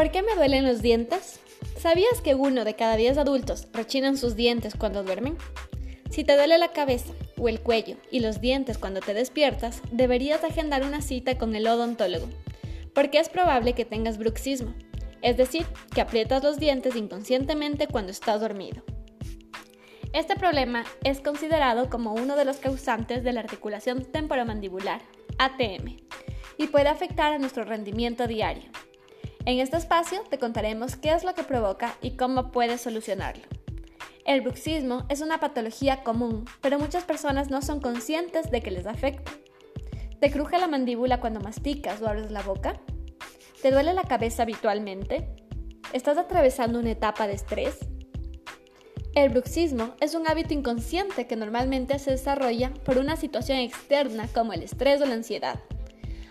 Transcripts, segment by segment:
¿Por qué me duelen los dientes? ¿Sabías que uno de cada diez adultos rechinan sus dientes cuando duermen? Si te duele la cabeza o el cuello y los dientes cuando te despiertas, deberías agendar una cita con el odontólogo, porque es probable que tengas bruxismo, es decir, que aprietas los dientes inconscientemente cuando estás dormido. Este problema es considerado como uno de los causantes de la articulación temporomandibular, ATM, y puede afectar a nuestro rendimiento diario. En este espacio te contaremos qué es lo que provoca y cómo puedes solucionarlo. El bruxismo es una patología común, pero muchas personas no son conscientes de que les afecta. ¿Te cruje la mandíbula cuando masticas o abres la boca? ¿Te duele la cabeza habitualmente? ¿Estás atravesando una etapa de estrés? El bruxismo es un hábito inconsciente que normalmente se desarrolla por una situación externa como el estrés o la ansiedad,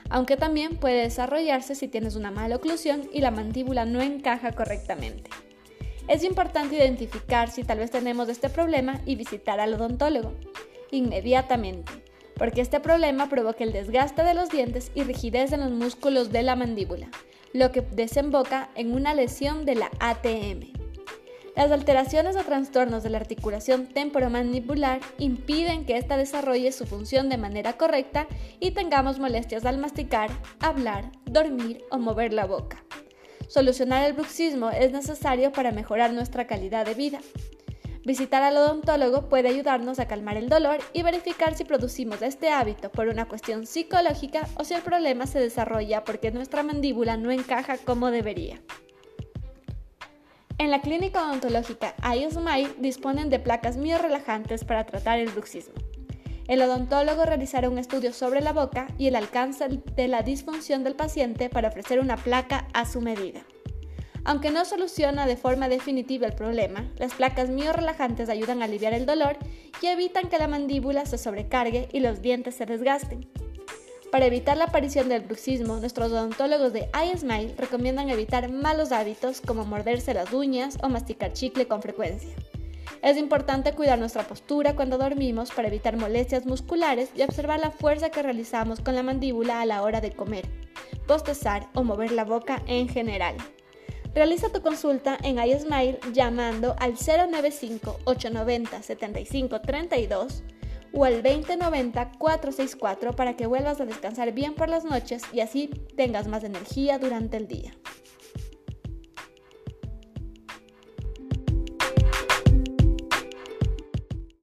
aunque también puede desarrollarse si tienes una mala oclusión y la mandíbula no encaja correctamente. Es importante identificar si tal vez tenemos este problema y visitar al odontólogo inmediatamente, porque este problema provoca el desgaste de los dientes y rigidez en los músculos de la mandíbula, lo que desemboca en una lesión de la ATM. Las alteraciones o trastornos de la articulación temporomandibular impiden que ésta desarrolle su función de manera correcta y tengamos molestias al masticar, hablar, dormir o mover la boca. Solucionar el bruxismo es necesario para mejorar nuestra calidad de vida. Visitar al odontólogo puede ayudarnos a calmar el dolor y verificar si producimos este hábito por una cuestión psicológica o si el problema se desarrolla porque nuestra mandíbula no encaja como debería. En la clínica odontológica iSmile disponen de placas muy relajantes para tratar el bruxismo. El odontólogo realizará un estudio sobre la boca y el alcance de la disfunción del paciente para ofrecer una placa a su medida. Aunque no soluciona de forma definitiva el problema, las placas relajantes ayudan a aliviar el dolor y evitan que la mandíbula se sobrecargue y los dientes se desgasten. Para evitar la aparición del bruxismo, nuestros odontólogos de iSmile recomiendan evitar malos hábitos como morderse las uñas o masticar chicle con frecuencia. Es importante cuidar nuestra postura cuando dormimos para evitar molestias musculares y observar la fuerza que realizamos con la mandíbula a la hora de comer, postezar o mover la boca en general. Realiza tu consulta en iSmile llamando al 095 890 7532 o al 2090-464 para que vuelvas a descansar bien por las noches y así tengas más energía durante el día.